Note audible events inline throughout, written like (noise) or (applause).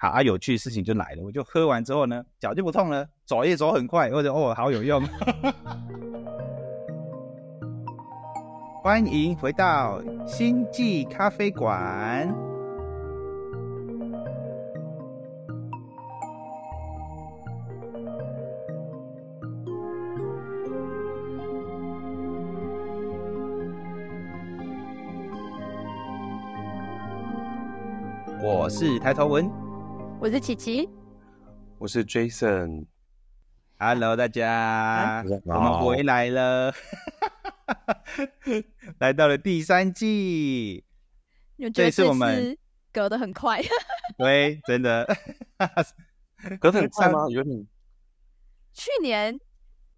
好啊，有趣事情就来了，我就喝完之后呢，脚就不痛了，走也走很快，或者哦，好有用。(laughs) 欢迎回到星际咖啡馆。我是抬头文，我是琪琪，我是 Jason。Hello，大家，我们回来了，(laughs) 来到了第三季。这次我们隔得很快？(laughs) 对，真的，(laughs) 隔得很快吗？有点。去年，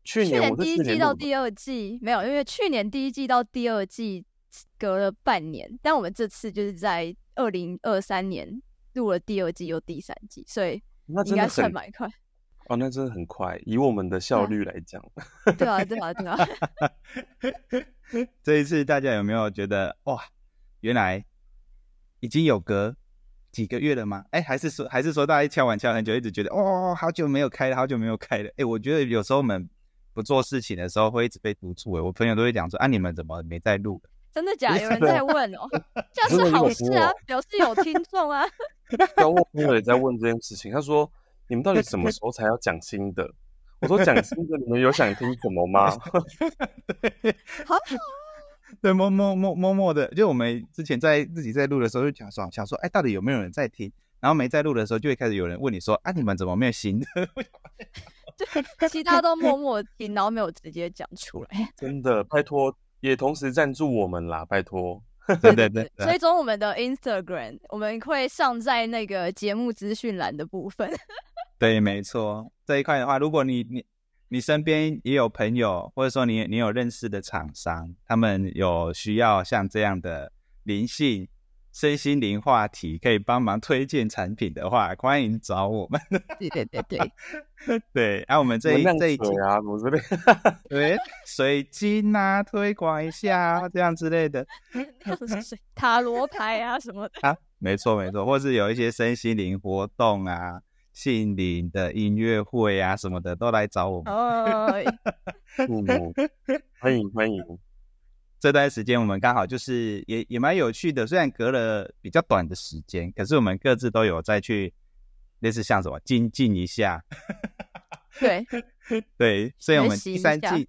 去年第一季到第二季没有，因为去年第一季到第二季隔了半年，但我们这次就是在二零二三年录了第二季又第三季，所以那应该算蛮快。(laughs) 哦，那真的很快，以我们的效率来讲。(laughs) 对啊，对啊，对啊。(laughs) 这一次大家有没有觉得哇，原来已经有隔几个月了吗？哎，还是说还是说大家敲完敲很久，一直觉得哦，好久没有开了，好久没有开了。哎，我觉得有时候我们不做事情的时候会一直被督促。哎，我朋友都会讲说啊，你们怎么没在录？真的假？有人在问哦，这样是好事啊，表示有听众啊。刚我朋友也在问这件事情，他说。你们到底什么时候才要讲新的？我说讲新的，你们有想听什么吗？(laughs) 对，好，(laughs) 对，默默默默默的，就我们之前在自己在录的时候就讲说，想说，哎，到底有没有人在听？然后没在录的时候，就会开始有人问你说，啊，你们怎么没有新的？(laughs) 对，其他都默默听，然后没有直接讲出来。真的，拜托，也同时赞助我们啦，拜托。(laughs) 对对对，追踪我们的 Instagram，我们会上在那个节目资讯栏的部分。(laughs) 对，没错，这一块的话，如果你你你身边也有朋友，或者说你你有认识的厂商，他们有需要像这样的灵性身心灵话题，可以帮忙推荐产品的话，欢迎找我们。对对对对 (laughs) 对，啊，我们这一这一集啊，我这边对水晶啊，推广一下啊这样之类的，(laughs) 塔罗牌啊什么的 (laughs) 啊，没错没错，或是有一些身心灵活动啊。心灵的音乐会啊，什么的都来找我们。欢迎欢迎！这段时间我们刚好就是也也蛮有趣的，虽然隔了比较短的时间，可是我们各自都有再去类似像什么精进一下。(laughs) 对对，所以我们第三季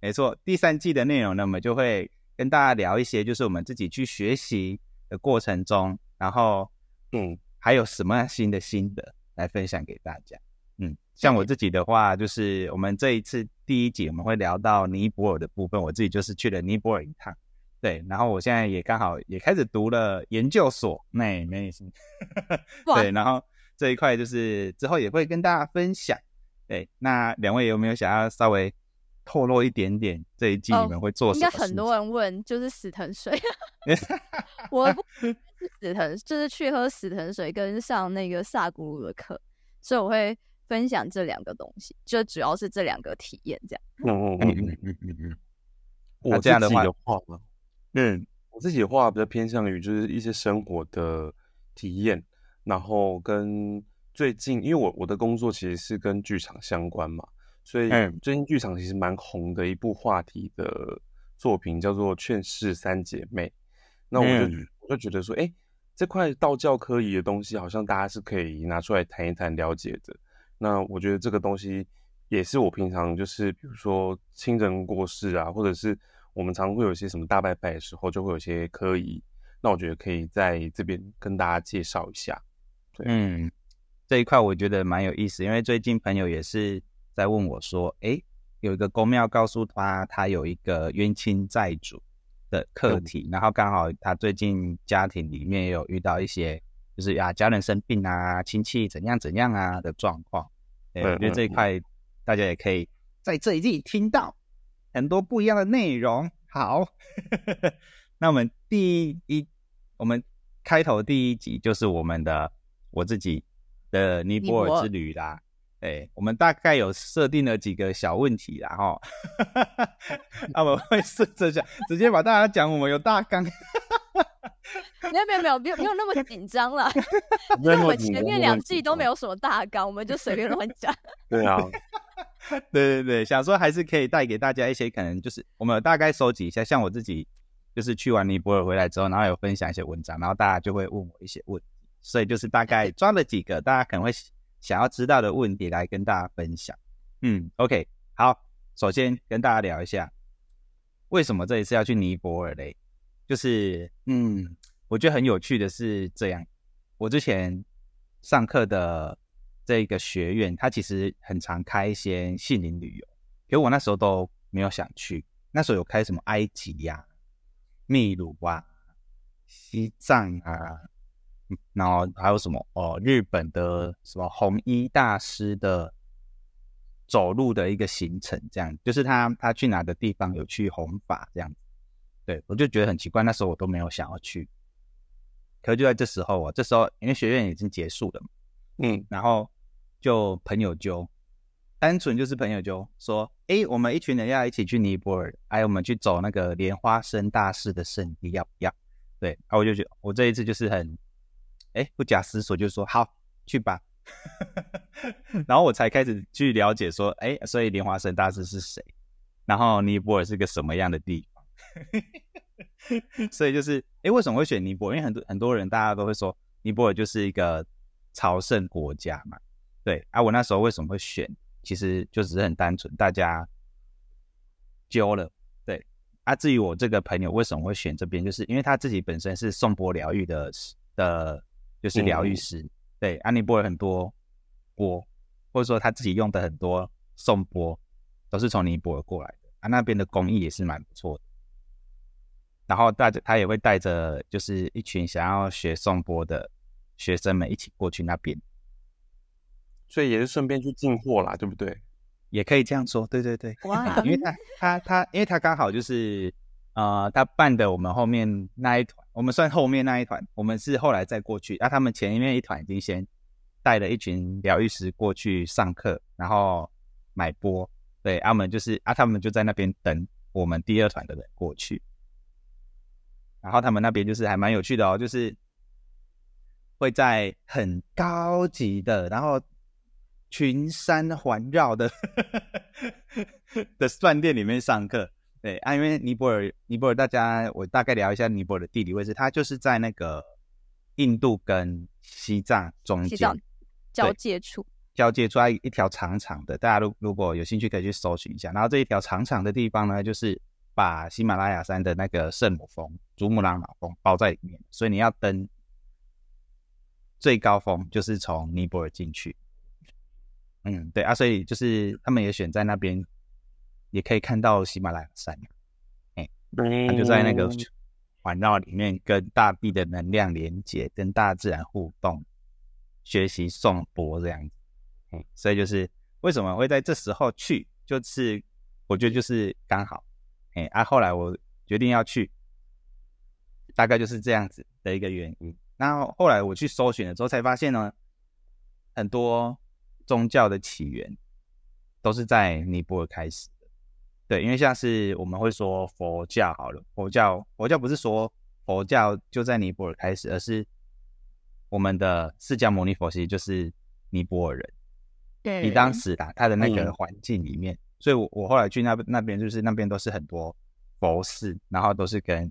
没错，第三季的内容呢，我们就会跟大家聊一些，就是我们自己去学习的过程中，然后嗯，还有什么新的心得。来分享给大家，嗯，像我自己的话，就是我们这一次第一集我们会聊到尼泊尔的部分，我自己就是去了尼泊尔一趟，对，然后我现在也刚好也开始读了研究所，没没事，(laughs) 对，然后这一块就是之后也会跟大家分享，对，那两位有没有想要稍微透露一点点这一季你们会做什么？应该很多人问，就是死藤水 (laughs) (laughs) 我。死藤就是去喝死藤水，跟上那个萨古鲁的课，所以我会分享这两个东西，就主要是这两个体验这样。嗯嗯嗯嗯嗯嗯。我自己的话呢，嗯，我自己的话比较偏向于就是一些生活的体验，然后跟最近，因为我我的工作其实是跟剧场相关嘛，所以最近剧场其实蛮红的一部话题的作品叫做《劝世三姐妹》，那我就。我就觉得说，哎，这块道教科仪的东西，好像大家是可以拿出来谈一谈、了解的。那我觉得这个东西也是我平常就是，比如说亲人过世啊，或者是我们常会有一些什么大拜拜的时候，就会有些科仪。那我觉得可以在这边跟大家介绍一下。嗯，这一块我觉得蛮有意思，因为最近朋友也是在问我说，哎，有一个公庙告诉他，他有一个冤亲债主。的课题，然后刚好他最近家庭里面也有遇到一些，就是啊家人生病啊，亲戚怎样怎样啊的状况。对，我觉得这一块大家也可以在这一季听到很多不一样的内容。好，(laughs) 那我们第一，我们开头第一集就是我们的我自己的尼泊尔之旅啦。哎，我们大概有设定了几个小问题，然后，那 (laughs) 我会试着讲，直接把大家讲，我们有大纲。(laughs) 没有没有没有没有没有那么紧张了，(laughs) 因为我前面两季都没有什么大纲，我们就随便乱讲。(laughs) 对啊，对对对，想说还是可以带给大家一些可能，就是我们大概收集一下，像我自己就是去完尼泊尔回来之后，然后有分享一些文章，然后大家就会问我一些问题，所以就是大概抓了几个大家可能会想要知道的问题来跟大家分享。嗯，OK，好，首先跟大家聊一下，为什么这一次要去尼泊尔嘞？就是，嗯，我觉得很有趣的是这样，我之前上课的这个学院，它其实很常开一些杏林旅游，可我那时候都没有想去。那时候有开什么埃及呀、秘鲁啊、西藏啊，然后还有什么哦，日本的什么红衣大师的走路的一个行程，这样，就是他他去哪个地方有去弘法这样。对，我就觉得很奇怪，那时候我都没有想要去，可就在这时候啊，这时候因为学院已经结束了嘛，嗯，然后就朋友就单纯就是朋友就说，哎，我们一群人要一起去尼泊尔，哎，我们去走那个莲花生大师的圣地，要不要？对，然后我就觉得我这一次就是很，哎，不假思索就说好去吧，(laughs) 然后我才开始去了解说，哎，所以莲花生大师是谁，然后尼泊尔是个什么样的地。(laughs) 所以就是，哎，为什么会选尼泊尔？因为很多很多人，大家都会说尼泊尔就是一个朝圣国家嘛。对啊，我那时候为什么会选？其实就只是很单纯，大家揪了。对啊，至于我这个朋友为什么会选这边，就是因为他自己本身是颂钵疗愈的的，就是疗愈师。对，啊，尼泊尔很多钵，或者说他自己用的很多颂钵，都是从尼泊尔过来的。啊，那边的工艺也是蛮不错的。然后带着他也会带着，就是一群想要学颂钵的学生们一起过去那边，所以也是顺便去进货啦，对不对？也可以这样说，对对对。哇！因为他 (laughs) 他他，因为他刚好就是呃，他办的我们后面那一团，我们算后面那一团，我们是后来再过去。那他们前面一团已经先带了一群疗愈师过去上课，然后买钵，对，他们就是啊，他们就在那边等我们第二团的人过去。然后他们那边就是还蛮有趣的哦，就是会在很高级的，然后群山环绕的的饭店里面上课。对啊，因为尼泊尔，尼泊尔大家我大概聊一下尼泊尔的地理位置，它就是在那个印度跟西藏中间交界处，交界处一条长长的，大家如如果有兴趣可以去搜寻一下。然后这一条长长的地方呢，就是。把喜马拉雅山的那个圣母峰、珠穆朗玛峰包在里面，所以你要登最高峰，就是从尼泊尔进去。嗯，对啊，所以就是他们也选在那边，也可以看到喜马拉雅山。哎，他就在那个环绕里面，跟大地的能量连接，跟大自然互动，学习颂钵这样子。嗯，所以就是为什么会在这时候去，就是我觉得就是刚好。哎啊！后来我决定要去，大概就是这样子的一个原因。然后后来我去搜寻了之后，才发现呢，很多宗教的起源都是在尼泊尔开始的。对，因为像是我们会说佛教好了，佛教佛教不是说佛教就在尼泊尔开始，而是我们的释迦牟尼佛其实就是尼泊尔人。对，你当时啊，他的那个环境里面。所以，我我后来去那那边，就是那边都是很多佛寺，然后都是跟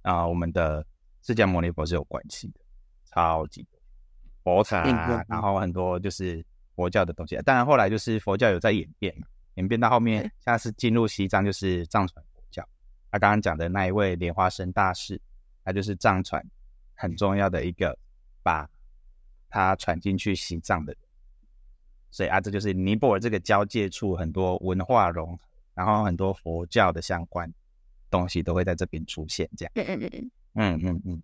啊我们的释迦牟尼佛是有关系的，超级多佛塔，然后很多就是佛教的东西。当然，后来就是佛教有在演变嘛，演变到后面，现在是进入西藏，就是藏传佛教。他刚刚讲的那一位莲花生大士，他就是藏传很重要的一个，把他传进去西藏的人。所以啊，这就是尼泊尔这个交界处，很多文化融合，然后很多佛教的相关东西都会在这边出现。这样，嗯嗯嗯嗯嗯嗯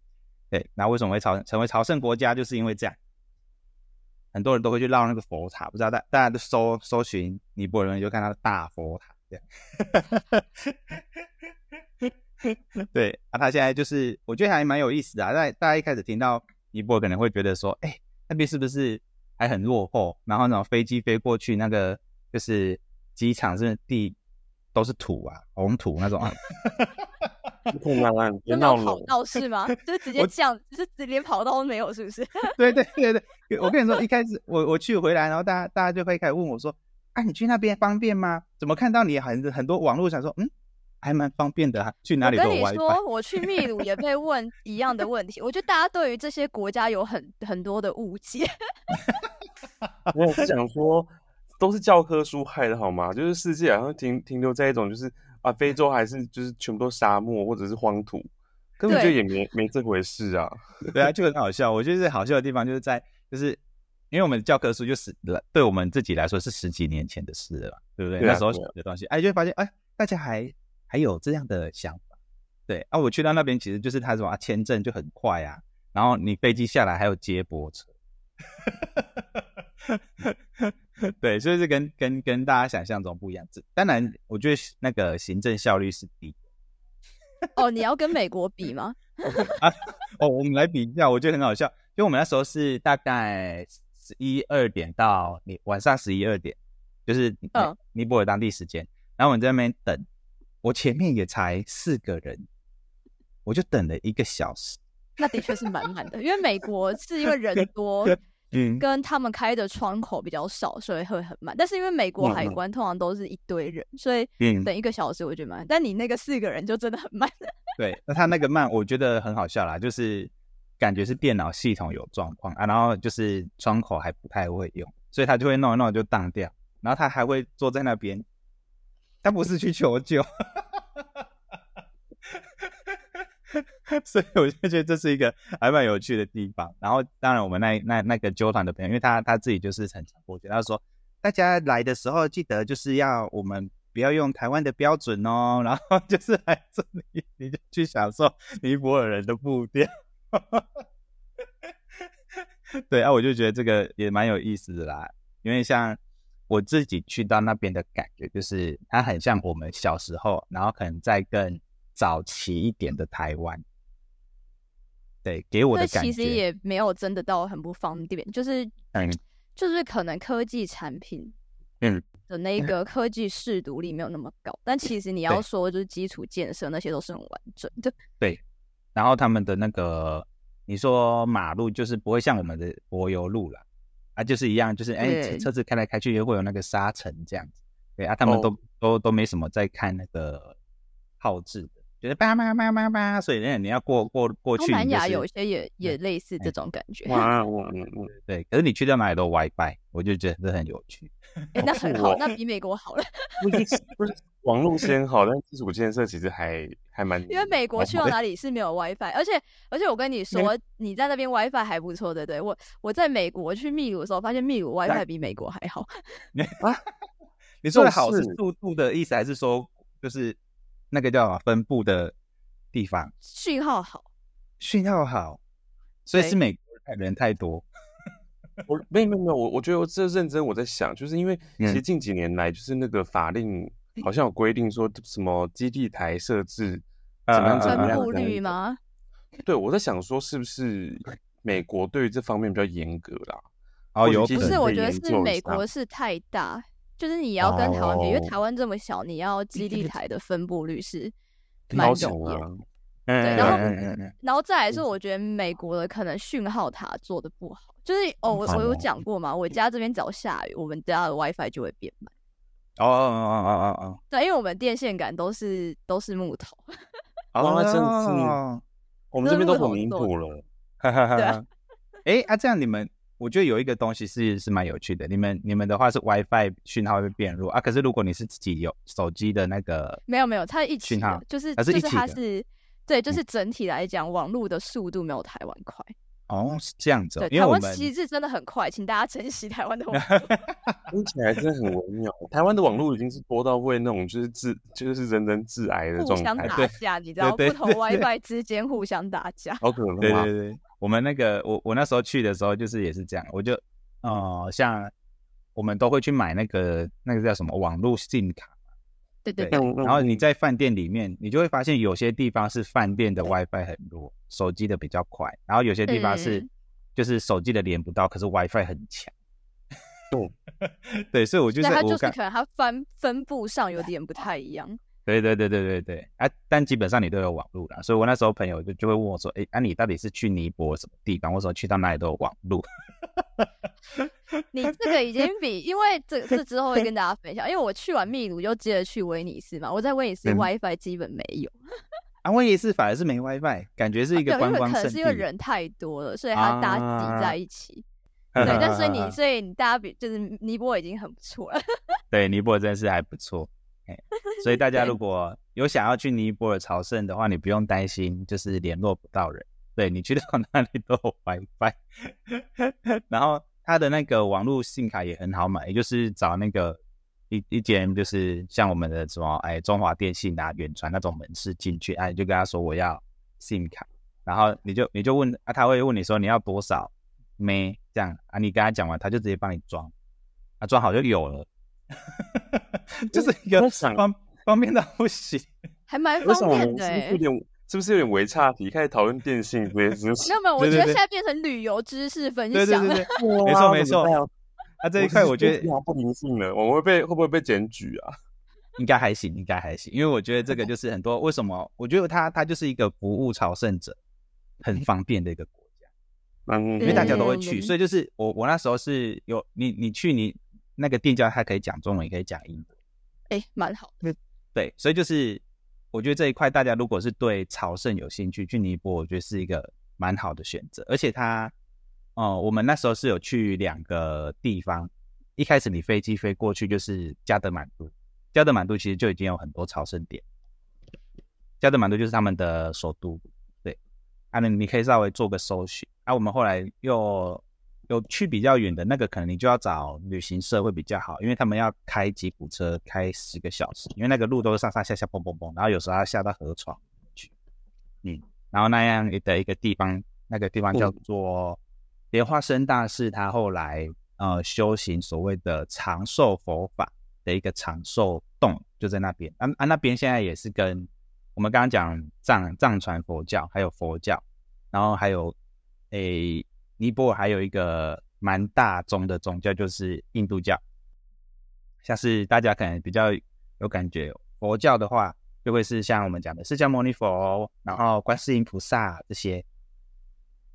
对。那为什么会朝成为朝圣国家？就是因为这样，很多人都会去绕那个佛塔。不知道大大家都搜搜寻尼泊尔人，就看到大佛塔这样。(laughs) 对啊，他现在就是，我觉得还蛮有意思的。在大家一开始听到尼泊尔，可能会觉得说，哎，那边是不是？还很落后，然后那种飞机飞过去，那个就是机场是地都是土啊，红土那种。(laughs) 不难啊，别闹了。跑道是吗？就直接降，就是连跑道都没有，是不是？(laughs) 对对对对，我跟你说，一开始我我去回来，然后大家大家就会开始问我说：“啊，你去那边方便吗？怎么看到你很很多网络想说，嗯，还蛮方便的，去哪里都有 WiFi。”说，我去秘鲁也被问一样的问题。我觉得大家对于这些国家有很很多的误解。(laughs) 我是想说。都是教科书害的好吗？就是世界好像停停留在一种，就是啊，非洲还是就是全部都沙漠或者是荒土，根本就也没没这回事啊。对啊，就很好笑。我觉得好笑的地方就是在，就是因为我们教科书就是对我们自己来说是十几年前的事了，对不对？那时候写的东西，哎，就会发现哎，大家还还有这样的想法。对啊，我去到那边其实就是他说啊，签证就很快啊，然后你飞机下来还有接驳车。(laughs) 对，所以是跟跟跟大家想象中不一样。当然，我觉得那个行政效率是低。哦，你要跟美国比吗？(laughs) 啊，哦，我们来比一下，我觉得很好笑。因为我们那时候是大概十一二点到你晚上十一二点，就是嗯尼泊尔当地时间。然后我们在那边等，我前面也才四个人，我就等了一个小时。那的确是满满的，因为美国是因为人多。嗯，跟他们开的窗口比较少，所以会很慢。但是因为美国海关通常都是一堆人，所以等一个小时我觉得慢。但你那个四个人就真的很慢。对，那他那个慢，我觉得很好笑啦，就是感觉是电脑系统有状况啊，然后就是窗口还不太会用，所以他就会弄一弄就当掉，然后他还会坐在那边，他不是去求救。所以我就觉得这是一个还蛮有趣的地方。然后，当然我们那那那个纠团的朋友，因为他他自己就是很常过去，他说大家来的时候记得就是要我们不要用台湾的标准哦，然后就是来这里你就去享受尼泊尔人的步调。(laughs) 对啊，我就觉得这个也蛮有意思的啦，因为像我自己去到那边的感觉，就是它很像我们小时候，然后可能在更。早期一点的台湾，对，给我的感觉其实也没有真的到很不方便，就是嗯，就是可能科技产品嗯的那个科技视读力没有那么高，但其实你要说就是基础建设那些都是很完整的。(laughs) 对，然后他们的那个你说马路就是不会像我们的柏油路了啊，就是一样，就是哎车子开来开去也会有那个沙尘这样子。对啊，他们都都都没什么在看那个号志的。就是叭叭叭叭叭，所以呢，你要过过过去。东南亚有些也也类似这种感觉。哇，我我我，对，可是你去到哪里都 WiFi，我就觉得这很有趣。(laughs) 哎，那很好，那比美国好了。(laughs) 不是 (laughs) 网络先好，但基础建设其实还还蛮。因为美国去到哪里是没有 WiFi，而且而且我跟你说，你在那边 WiFi 还不错，对不对？我我在美国去秘鲁的时候，发现秘鲁 WiFi 比美国还好。啊？你说的好是速度的意思，还是说就是？那个叫分布的地方，讯号好，讯号好，所以是美国人太多。我没有没有没有，我我觉得我这认真我在想，就是因为其实近几年来，就是那个法令好像有规定说什么基地台设置怎么样怎么样分布率吗？对，我在想说是不是美国对于这方面比较严格啦？哦，有不是？我觉得是美国是太大。就是你要跟台湾比，因为台湾这么小，你要基地台的分布率是蛮容易。对，然后然后再来是，我觉得美国的可能讯号塔做的不好。就是哦，我我有讲过嘛，我家这边只要下雨，我们家的 WiFi 就会变慢。哦哦哦哦哦哦。对，因为我们电线杆都是都是木头。(laughs) 哦，真是，我们这边都很民主了。哈哈哈。(laughs) 哎啊，这样你们。我觉得有一个东西是是蛮有趣的，你们你们的话是 WiFi 讯号会变弱啊，可是如果你是自己有手机的那个，没有没有，它一起讯号就是就是它是对，就是整体来讲网络的速度没有台湾快。哦，是这样子。对，台湾其实真的很快，请大家珍惜台湾的网络。(laughs) 听起来真的很微妙。台湾的网络已经是多到会那种就是自就是人人致癌的状态，互相打架，你知道，不同 WiFi 之间互相打架，好可怕。对对对。我们那个，我我那时候去的时候，就是也是这样，我就，呃，像我们都会去买那个那个叫什么网络信卡，对对对，然后你在饭店里面，你就会发现有些地方是饭店的 WiFi 很弱，手机的比较快，然后有些地方是就是手机的连不到，可是 WiFi 很强。对，(laughs) 对，所以我就是它就是可能它分分布上有点不太一样。对对对对对对，啊，但基本上你都有网络啦，所以我那时候朋友就就会问我说，哎，啊，你到底是去尼泊什么地方？我说去到哪里都有网络。(laughs) 你这个已经比，因为这这之后会跟大家分享，因为我去完秘鲁就接着去威尼斯嘛，我在威尼斯 WiFi 基本没有。(laughs) 啊，威尼斯反而是没 WiFi，感觉是一个观光可能是因为人太多了，所以它大家挤在一起。对，但是你 (laughs) 所以你大家比就是尼泊尔已经很不错了。对，尼泊尔真是还不错。所以大家如果有想要去尼泊尔朝圣的话，你不用担心就是联络不到人。对你去到哪里都有 WiFi，(laughs) 然后他的那个网络信卡也很好买，也就是找那个一一间就是像我们的什么哎中华电信啊、远传那种门市进去，哎就跟他说我要信卡，然后你就你就问啊，他会问你说你要多少没这样啊，你跟他讲完，他就直接帮你装，啊装好就有了。(laughs) 就是一个方方便到不行，还蛮方便的。有点是不是有点微差题？开始讨论电信这些知识。没有没有，我觉得现在变成旅游知识分享。了对对对，没错没错。啊，这一块我觉得不灵性了，我们会被会不会被检举啊？应该还行，应该还行。因为我觉得这个就是很多为什么？我觉得它它就是一个服务朝圣者很方便的一个国家。嗯，因为大家都会去，所以就是我我那时候是有你你去你。那个店家他可以讲中文，也可以讲英文，哎，蛮好。(laughs) 对，所以就是我觉得这一块，大家如果是对朝圣有兴趣，去尼泊尔，我觉得是一个蛮好的选择。而且它，哦，我们那时候是有去两个地方。一开始你飞机飞过去就是加德满都，加德满都其实就已经有很多朝圣点。加德满都就是他们的首都，对。啊，那你可以稍微做个搜寻。啊，我们后来又。有去比较远的那个，可能你就要找旅行社会比较好，因为他们要开吉普车开十个小时，因为那个路都是上上下下蹦蹦蹦，然后有时候要下到河床去，嗯，然后那样的一个地方，那个地方叫做莲花生大师，他后来呃修行所谓的长寿佛法的一个长寿洞就在那边，啊啊那边现在也是跟我们刚刚讲藏藏传佛教还有佛教，然后还有诶。尼泊尔还有一个蛮大宗的宗教，就是印度教。像是大家可能比较有感觉，佛教的话，就会是像我们讲的释迦牟尼佛，然后观世音菩萨这些。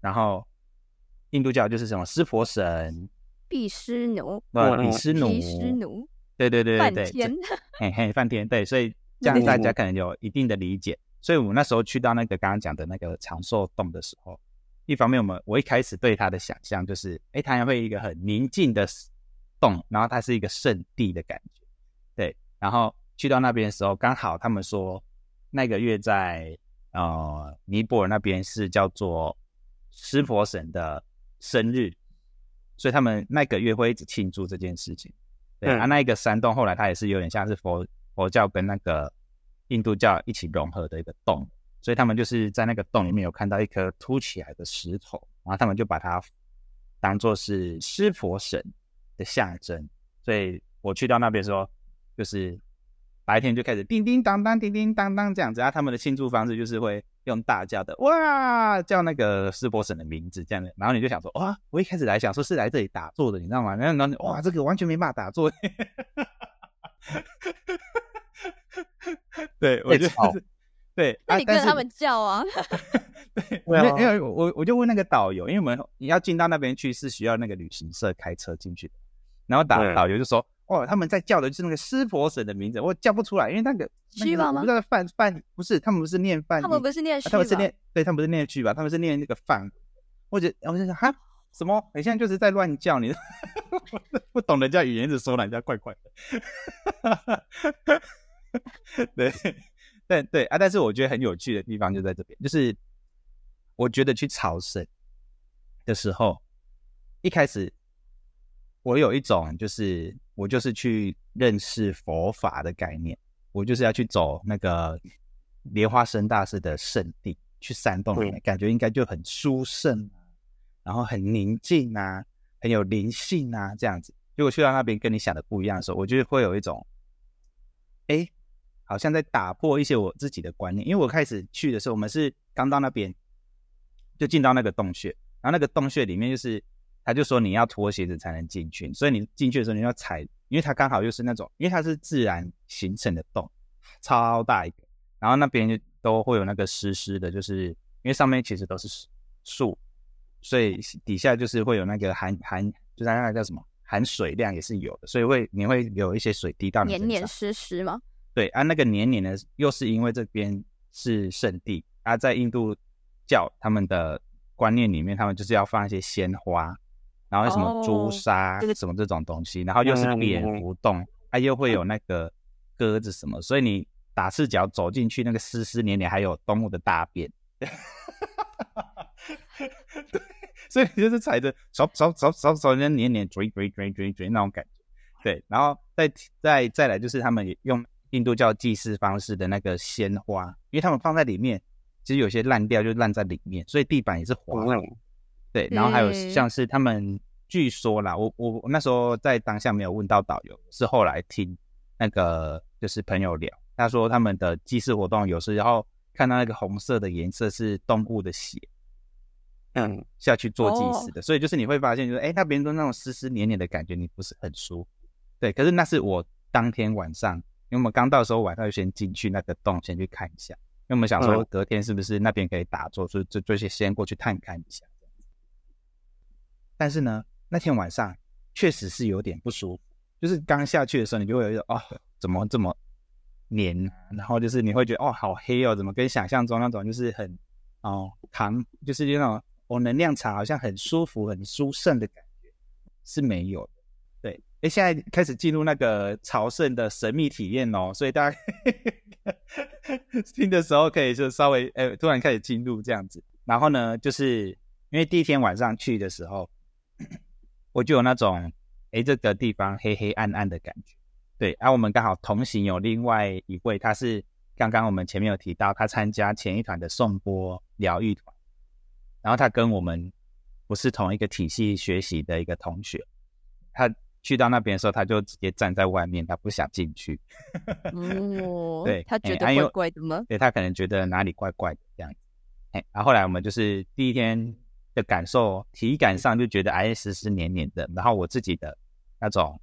然后印度教就是什么湿婆神、毗湿奴，呃，毗湿奴，毗湿奴，对对对对对，梵天，嘿嘿，梵天，对，所以这样大家可能有一定的理解。所以我们那时候去到那个刚刚讲的那个长寿洞的时候。一方面，我们我一开始对它的想象就是，哎，它会一个很宁静的洞，然后它是一个圣地的感觉，对。然后去到那边的时候，刚好他们说那个月在呃尼泊尔那边是叫做湿婆神的生日，所以他们那个月会一直庆祝这件事情。对啊，那一个山洞后来它也是有点像是佛佛教跟那个印度教一起融合的一个洞。所以他们就是在那个洞里面有看到一颗凸起来的石头，然后他们就把它当做是湿婆神的象征。所以我去到那边说，就是白天就开始叮叮当当、叮叮当当这样子然啊。他们的庆祝方式就是会用大叫的哇，叫那个湿婆神的名字这样的。然后你就想说哇，我一开始来想说是来这里打坐的，你知道吗？然后哇，这个完全没办法打坐。(laughs) 对，我觉得。(laughs) 对，那你跟他们叫啊？(laughs) 对，因为因为我我就问那个导游，因为我们你要进到那边去是需要那个旅行社开车进去的，然后导导游就说，哦，他们在叫的就是那个湿婆神的名字，我叫不出来，因为那个虚吧吗？那个范范不是，他们不是念范，他们不是念，他们是念，对他们不是念去吧？他们是念那个范，或者我就想哈什么？你现在就是在乱叫，你 (laughs) 不懂人家语言，一直说人家怪怪的，(laughs) 对。对对啊，但是我觉得很有趣的地方就在这边，就是我觉得去朝圣的时候，一开始我有一种就是我就是去认识佛法的概念，我就是要去走那个莲花生大师的圣地，去山洞里面，感觉应该就很殊胜啊，然后很宁静啊，很有灵性啊，这样子。如果去到那边跟你想的不一样的时候，我觉得会有一种，哎。好像在打破一些我自己的观念，因为我开始去的时候，我们是刚到那边，就进到那个洞穴，然后那个洞穴里面就是，他就说你要脱鞋子才能进去，所以你进去的时候你要踩，因为它刚好又是那种，因为它是自然形成的洞，超大一个，然后那边就都会有那个湿湿的，就是因为上面其实都是树，所以底下就是会有那个含含，就是那个叫什么含水量也是有的，所以会你会有一些水滴到你黏黏湿湿吗？对啊，那个黏黏的又是因为这边是圣地啊，在印度教他们的观念里面，他们就是要放一些鲜花，然后什么朱砂什么这种东西，然后又是蝙蝠洞，啊又会有那个鸽子什么，所以你打赤脚走进去，那个湿湿黏黏，还有动物的大便，(laughs) 对，所以你就是踩着走走走走走，那黏黏追追追追追那种感觉，对，然后再再再来就是他们也用。印度教祭祀方式的那个鲜花，因为他们放在里面，其实有些烂掉就烂在里面，所以地板也是滑。对，然后还有像是他们据说啦，我我那时候在当下没有问到导游，是后来听那个就是朋友聊，他说他们的祭祀活动有时候看到那个红色的颜色是动物的血，嗯，下去做祭祀的，所以就是你会发现就是哎，那别人都那种湿湿黏黏的感觉，你不是很舒服。对，可是那是我当天晚上。因为我们刚到的时候，晚上就先进去那个洞，先去看一下。因为我们想说隔天是不是那边可以打坐，所以就就先先过去探看一下。但是呢，那天晚上确实是有点不舒服，就是刚下去的时候，你就会有一种哦，怎么这么黏？然后就是你会觉得哦，好黑哦，怎么跟想象中那种就是很哦扛，就是那种哦能量场好像很舒服、很舒胜的感觉是没有的。对。哎，现在开始进入那个朝圣的神秘体验哦，所以大家 (laughs) 听的时候可以就稍微哎，突然开始进入这样子。然后呢，就是因为第一天晚上去的时候，我就有那种哎，这个地方黑黑暗暗的感觉。对，啊我们刚好同行有另外一位，他是刚刚我们前面有提到，他参加前一团的颂钵疗愈团，然后他跟我们不是同一个体系学习的一个同学，他。去到那边的时候，他就直接站在外面，他不想进去。(laughs) 哦，对他觉得怪怪的吗？对他可能觉得哪里怪怪的这样子。哎，然后后来我们就是第一天的感受，体感上就觉得哎湿湿黏黏的，然后我自己的那种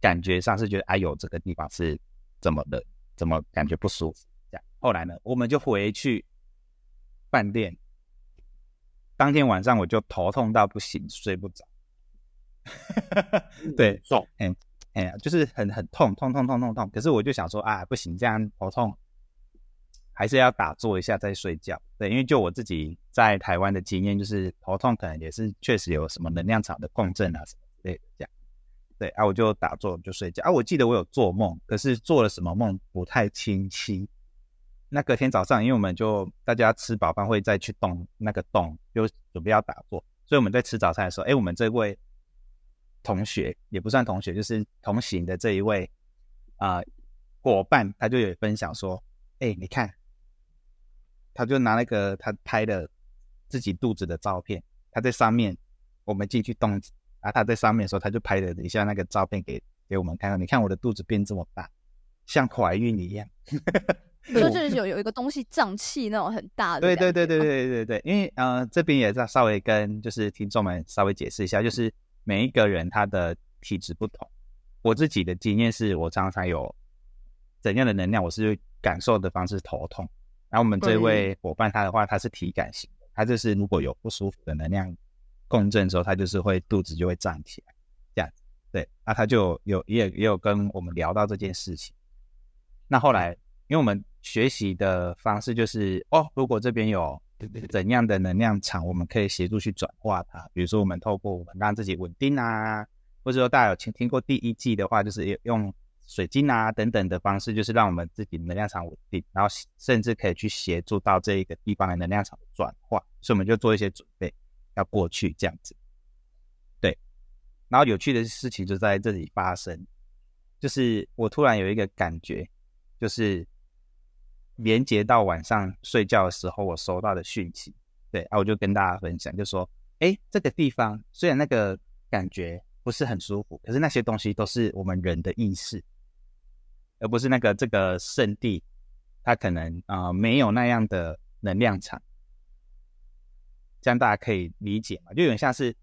感觉上是觉得哎呦这个地方是怎么的，怎么感觉不舒服这样。后来呢，我们就回去饭店，当天晚上我就头痛到不行，睡不着。对，痛，哎，哎呀，就是很很痛，痛痛痛痛痛。可是我就想说，啊，不行，这样头痛，还是要打坐一下再睡觉。对，因为就我自己在台湾的经验，就是头痛可能也是确实有什么能量场的共振啊什么之类的这样。对，啊，我就打坐就睡觉。啊，我记得我有做梦，可是做了什么梦不太清晰。那隔天早上，因为我们就大家吃饱饭会再去动那个洞，就准备要打坐，所以我们在吃早餐的时候，哎，我们这位。同学也不算同学，就是同行的这一位啊伙伴，他就有分享说：“哎，你看，他就拿那个他拍的自己肚子的照片，他在上面，我们进去动，啊，他在上面的时候，他就拍了一下那个照片给给我们看，你看我的肚子变这么大，像怀孕一样。(laughs) 说就是有有一个东西胀气那种很大的。对对对对对对对，因为呃这边也在稍微跟就是听众们稍微解释一下，就是。每一个人他的体质不同，我自己的经验是我常常有怎样的能量，我是感受的方式头痛。然后我们这位伙伴他的话，他是体感型的，他就是如果有不舒服的能量共振之后，他就是会肚子就会胀起来，这样子。对，那他就有也也有跟我们聊到这件事情。那后来，因为我们学习的方式就是哦，如果这边有。怎样的能量场，我们可以协助去转化它。比如说，我们透过我们让自己稳定啊，或者说大家有听听过第一季的话，就是用水晶啊等等的方式，就是让我们自己能量场稳定，然后甚至可以去协助到这一个地方的能量场转化。所以我们就做一些准备，要过去这样子。对，然后有趣的事情就在这里发生，就是我突然有一个感觉，就是。连接到晚上睡觉的时候，我收到的讯息，对啊，我就跟大家分享，就说，哎，这个地方虽然那个感觉不是很舒服，可是那些东西都是我们人的意识，而不是那个这个圣地，它可能啊没有那样的能量场，这样大家可以理解嘛？就有点像是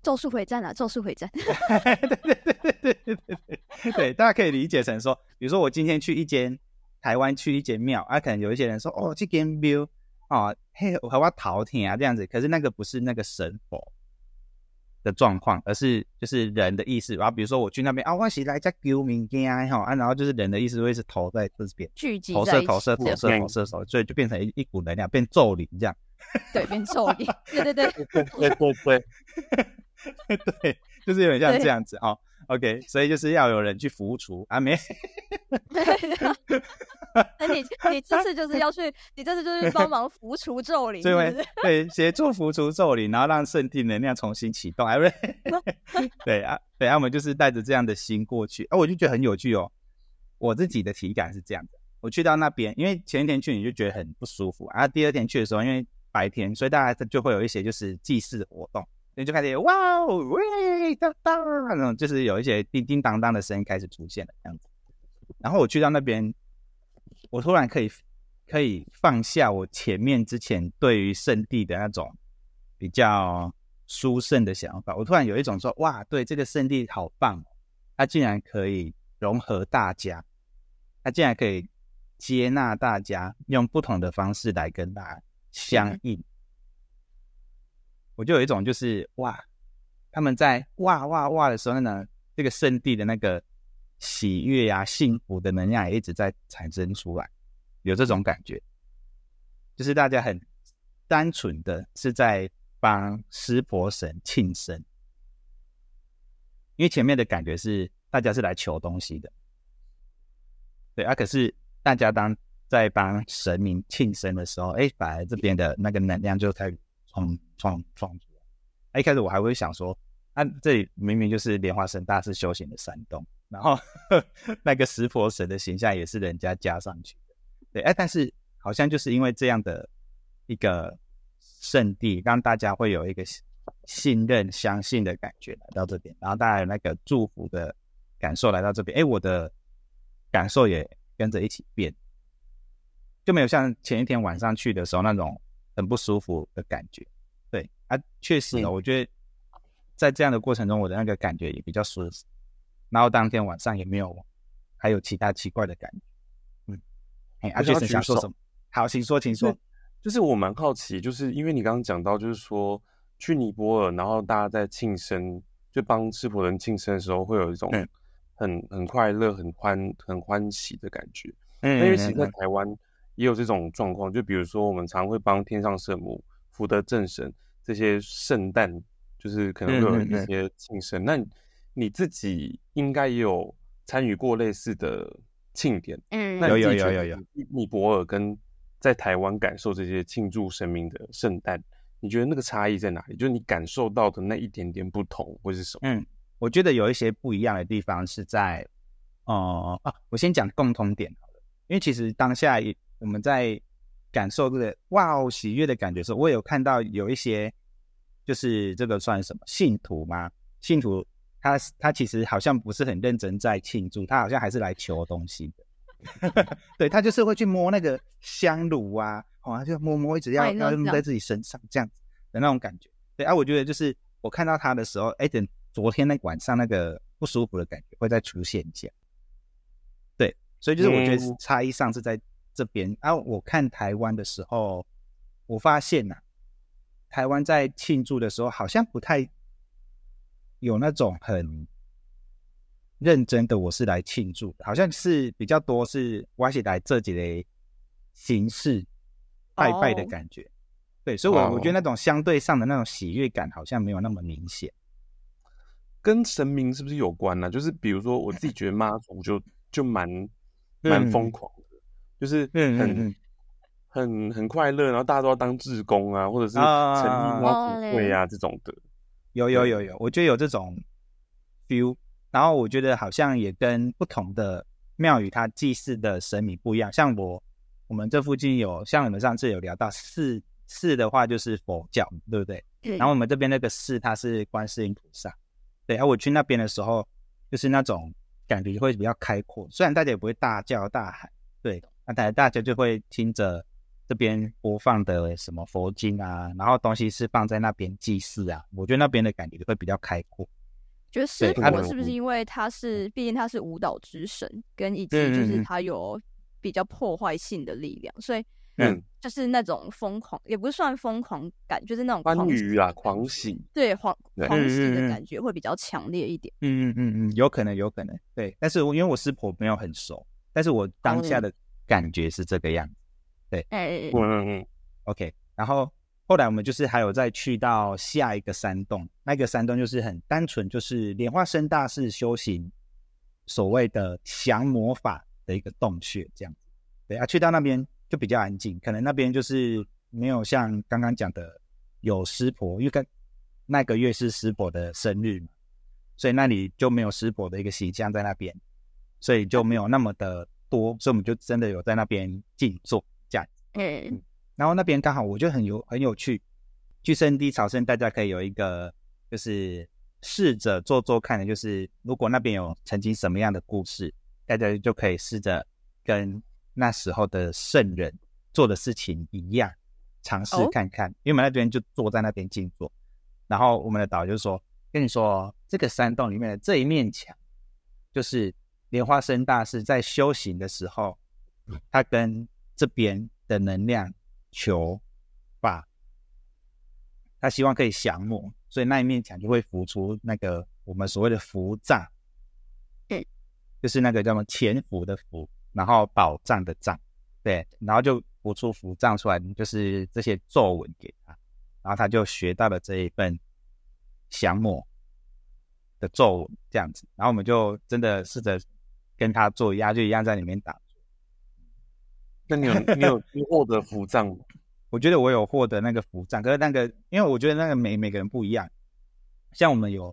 咒术回战啊，咒术回战，(laughs) 对对对对对对对，对，大家可以理解成说，比如说我今天去一间。台湾去一间庙，啊，可能有一些人说，哦，这间庙，啊，嘿，我还要头疼啊，这样子。可是那个不是那个神佛的状况，而是就是人的意思。然后比如说我去那边啊，我是来在丢命间啊，哈，啊，然后就是人的意思会是投在这边聚集，投射、投射、投射、投射，所以就变成一一股能量，变咒灵这样。对，变咒灵。对对对对对对对，(laughs) 对，就是有点像这样子啊。OK，所以就是要有人去扶除啊，没。(laughs) 那你你这次就是要去，你这次就是帮忙扶除咒灵，(laughs) 对对，协助扶除咒灵，然后让圣地能量重新启动，哎不对，(laughs) 对啊，对啊，我们就是带着这样的心过去，啊，我就觉得很有趣哦。我自己的体感是这样的，我去到那边，因为前一天去你就觉得很不舒服，然后第二天去的时候，因为白天，所以大家就会有一些就是祭祀活动。你就开始哇哦喂当当那种，就是有一些叮叮当当的声音开始出现了这样子。然后我去到那边，我突然可以可以放下我前面之前对于圣地的那种比较殊胜的想法。我突然有一种说哇，对这个圣地好棒，它竟然可以融合大家，它竟然可以接纳大家，用不同的方式来跟大家相应。我就有一种就是哇，他们在哇哇哇的时候呢，这个圣地的那个喜悦呀、幸福的能量也一直在产生出来，有这种感觉，就是大家很单纯的是在帮湿婆神庆生，因为前面的感觉是大家是来求东西的，对啊，可是大家当在帮神明庆生的时候，哎，反而这边的那个能量就开始。创创创出来，一开始我还会想说，啊，这里明明就是莲花神大师修行的山洞，然后呵 (laughs) 那个石佛神的形象也是人家加上去的，对，哎，但是好像就是因为这样的一个圣地，让大家会有一个信任、相信的感觉来到这边，然后大家有那个祝福的感受来到这边，哎，我的感受也跟着一起变，就没有像前一天晚上去的时候那种。很不舒服的感觉，对啊，确实呢，我觉得在这样的过程中，我的那个感觉也比较舒适。然后当天晚上也没有还有其他奇怪的感觉，嗯，哎，阿杰想说什么？好，请说，请说。就是我蛮好奇，就是因为你刚刚讲到，就是说去尼泊尔，然后大家在庆生，就帮吃婆人庆生的时候，会有一种很很快乐、很欢、很欢喜的感觉。嗯，因为其实在台湾。也有这种状况，就比如说我们常会帮天上圣母、福德正神这些圣诞，就是可能会有一些庆生。那你自己应该也有参与过类似的庆典，嗯，有有有有有。尼泊尔跟在台湾感受这些庆祝神明的圣诞，你觉得那个差异在哪里？就是你感受到的那一点点不同，或是什么？嗯，我觉得有一些不一样的地方是在，哦啊，我先讲共同点好了，因为其实当下也。我们在感受这个哇哦喜悦的感觉的时候，我有看到有一些，就是这个算什么信徒吗？信徒他他其实好像不是很认真在庆祝，他好像还是来求东西的。(laughs) 对他就是会去摸那个香炉啊，哦，就摸摸，一直要要用在自己身上这样子的那种感觉。对啊，我觉得就是我看到他的时候，哎，等昨天那晚上那个不舒服的感觉会再出现一下。对，所以就是我觉得差异上是在。这边啊，我看台湾的时候，我发现呐，台湾在庆祝的时候好像不太有那种很认真的，我是来庆祝，好像是比较多是我是来这几类形式拜拜的感觉。对，所以，我我觉得那种相对上的那种喜悦感好像没有那么明显。跟神明是不是有关呢？就是比如说，我自己觉得妈祖就就蛮 (laughs) 蛮疯狂。就是很很很快乐，然后大家都要当志工啊，或者是成立妈祖会啊这种的。有有有有，我觉得有这种 feel。然后我觉得好像也跟不同的庙宇它祭祀的神明不一样。像我我们这附近有，像你们上次有聊到寺寺的话，就是佛教，对不对？然后我们这边那个寺它是观世音菩萨。对，然后我去那边的时候，就是那种感觉会比较开阔，虽然大家也不会大叫大喊，对。那大大家就会听着这边播放的什么佛经啊，然后东西是放在那边祭祀啊，我觉得那边的感觉会比较开阔。觉得师傅是不是因为他是，毕竟他是舞蹈之神，跟以及就是他有比较破坏性的力量，所以嗯，就是那种疯狂，也不算疯狂感，就是那种欢愉啊，狂喜，对，狂狂喜的感觉会比较强烈一点。嗯嗯嗯嗯，有可能，有可能，对。但是我因为我师婆没有很熟，但是我当下的感觉是这个样子，对，嗯嗯嗯，OK。然后后来我们就是还有再去到下一个山洞，那个山洞就是很单纯，就是莲花生大士修行所谓的降魔法的一个洞穴，这样子。对啊，去到那边就比较安静，可能那边就是没有像刚刚讲的有师婆，因为跟那个月是师婆的生日嘛，所以那里就没有师婆的一个形象在那边，所以就没有那么的多，所以我们就真的有在那边静坐这样。嗯，然后那边刚好我觉得很有很有趣，去圣地朝圣，大家可以有一个就是试着做做看的，就是如果那边有曾经什么样的故事，大家就可以试着跟。那时候的圣人做的事情一样，尝试看看。因为我们那边就坐在那边静坐，然后我们的导就说：“跟你说，这个山洞里面的这一面墙，就是莲花生大师在修行的时候，他跟这边的能量求法，他希望可以降魔，所以那一面墙就会浮出那个我们所谓的符障，嗯，就是那个叫什么潜伏的伏。”然后宝藏的藏，对，然后就浮出符藏出来，就是这些咒文给他，然后他就学到了这一份降魔的咒文，这样子，然后我们就真的试着跟他做一样，就一样在里面打。那你有 (laughs) 你有获得福藏吗？我觉得我有获得那个福藏，可是那个因为我觉得那个每每个人不一样，像我们有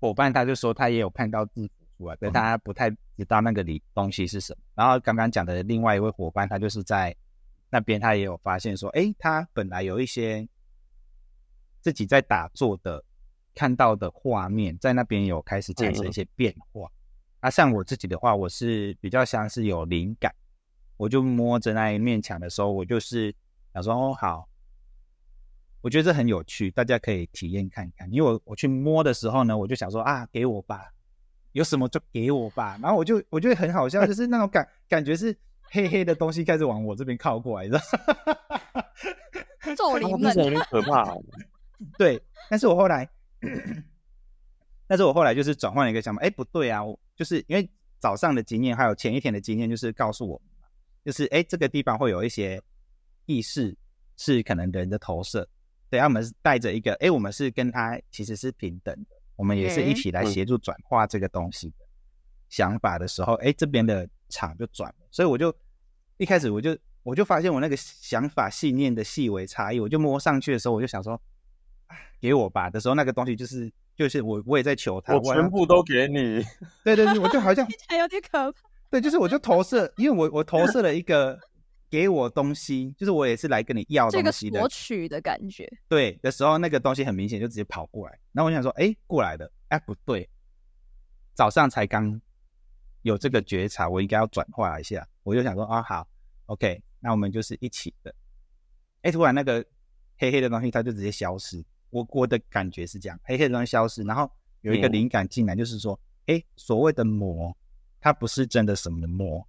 伙伴，他就说他也有看到字。出来，但他不太知道那个里东西是什么。然后刚刚讲的另外一位伙伴，他就是在那边，他也有发现说，哎，他本来有一些自己在打坐的看到的画面，在那边有开始产生一些变化。那像我自己的话，我是比较像是有灵感，我就摸着那一面墙的时候，我就是想说，哦，好，我觉得这很有趣，大家可以体验看看。因为我我去摸的时候呢，我就想说啊，给我吧。有什么就给我吧，然后我就我觉得很好笑，就是那种感感觉是黑黑的东西开始往我这边靠过来，你知道？(laughs) 咒灵们有点可怕。(laughs) 对，但是我后来，(coughs) 但是我后来就是转换了一个想法，哎，不对啊，就是因为早上的经验还有前一天的经验，就是告诉我们，就是哎，这个地方会有一些意识是可能人的投射，对，我们是带着一个，哎，我们是跟他其实是平等的。我们也是一起来协助转化这个东西的想法的时候，哎，这边的场就转了，所以我就一开始我就我就发现我那个想法信念的细微差异，我就摸上去的时候，我就想说，给我吧的时候，那个东西就是就是我我也在求他，我全部都给你，对对对，我就好像 (laughs) 有点可怕，对，就是我就投射，因为我我投射了一个。(laughs) 给我东西，就是我也是来跟你要东西的。索取的感觉。对的时候，那个东西很明显就直接跑过来。然后我想说，哎，过来的，哎，不对，早上才刚有这个觉察，我应该要转化一下。我就想说，啊，好，OK，那我们就是一起的。哎，突然那个黑黑的东西，它就直接消失。我我的感觉是这样，黑黑的东西消失，然后有一个灵感进来，就是说，哎，所谓的魔，它不是真的什么魔。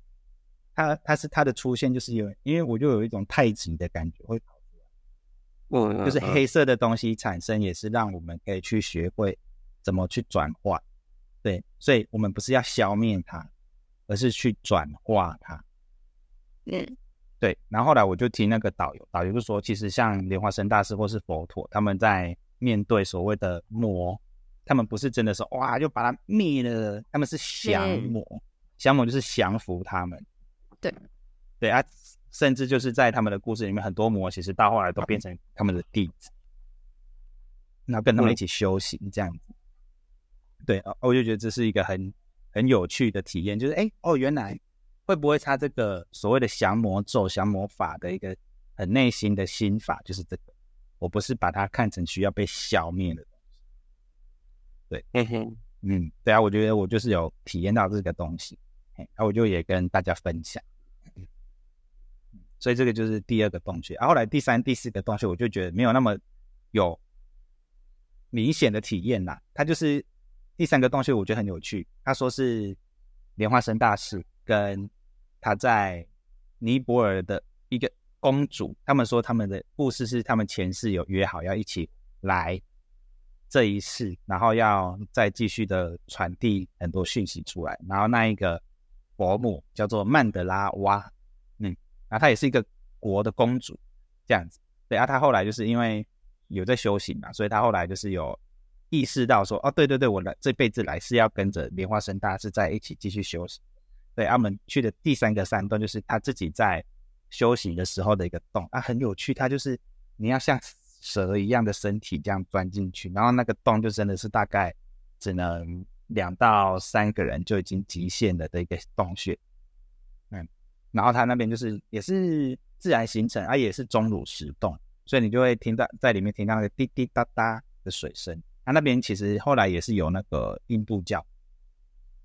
它它是它的出现，就是因为因为我就有一种太极的感觉会跑出来，嗯，就是黑色的东西产生，也是让我们可以去学会怎么去转化，对，所以我们不是要消灭它，而是去转化它，嗯，对。然后后来我就听那个导游，导游就说，其实像莲花生大师或是佛陀，他们在面对所谓的魔，他们不是真的说哇就把它灭了，他们是降魔，降魔就是降服他们。对，对啊，甚至就是在他们的故事里面，很多魔其实到后来都变成他们的弟子，然后跟他们一起修行这样子。对啊，我就觉得这是一个很很有趣的体验，就是哎哦，原来会不会他这个所谓的降魔咒、降魔法的一个很内心的心法，就是这个，我不是把它看成需要被消灭的东西。对，嗯哼，嗯，对啊，我觉得我就是有体验到这个东西。那我就也跟大家分享，所以这个就是第二个洞穴。然后来第三、第四个洞穴，我就觉得没有那么有明显的体验啦。它就是第三个洞穴，我觉得很有趣。他说是莲花生大师跟他在尼泊尔的一个公主，他们说他们的故事是他们前世有约好要一起来这一世，然后要再继续的传递很多讯息出来。然后那一个伯母叫做曼德拉哇，嗯，然后她也是一个国的公主这样子。对啊，她后来就是因为有在修行嘛，所以她后来就是有意识到说，哦，对对对，我来这辈子来是要跟着莲花生大师在一起继续修行。对，阿门去的第三个山洞就是他自己在修行的时候的一个洞啊，很有趣。它就是你要像蛇一样的身体这样钻进去，然后那个洞就真的是大概只能两到三个人就已经极限了的一个洞穴。嗯，然后它那边就是也是自然形成，啊，也是钟乳石洞，所以你就会听到在里面听到那个滴滴答答的水声。它那边其实后来也是有那个印度教。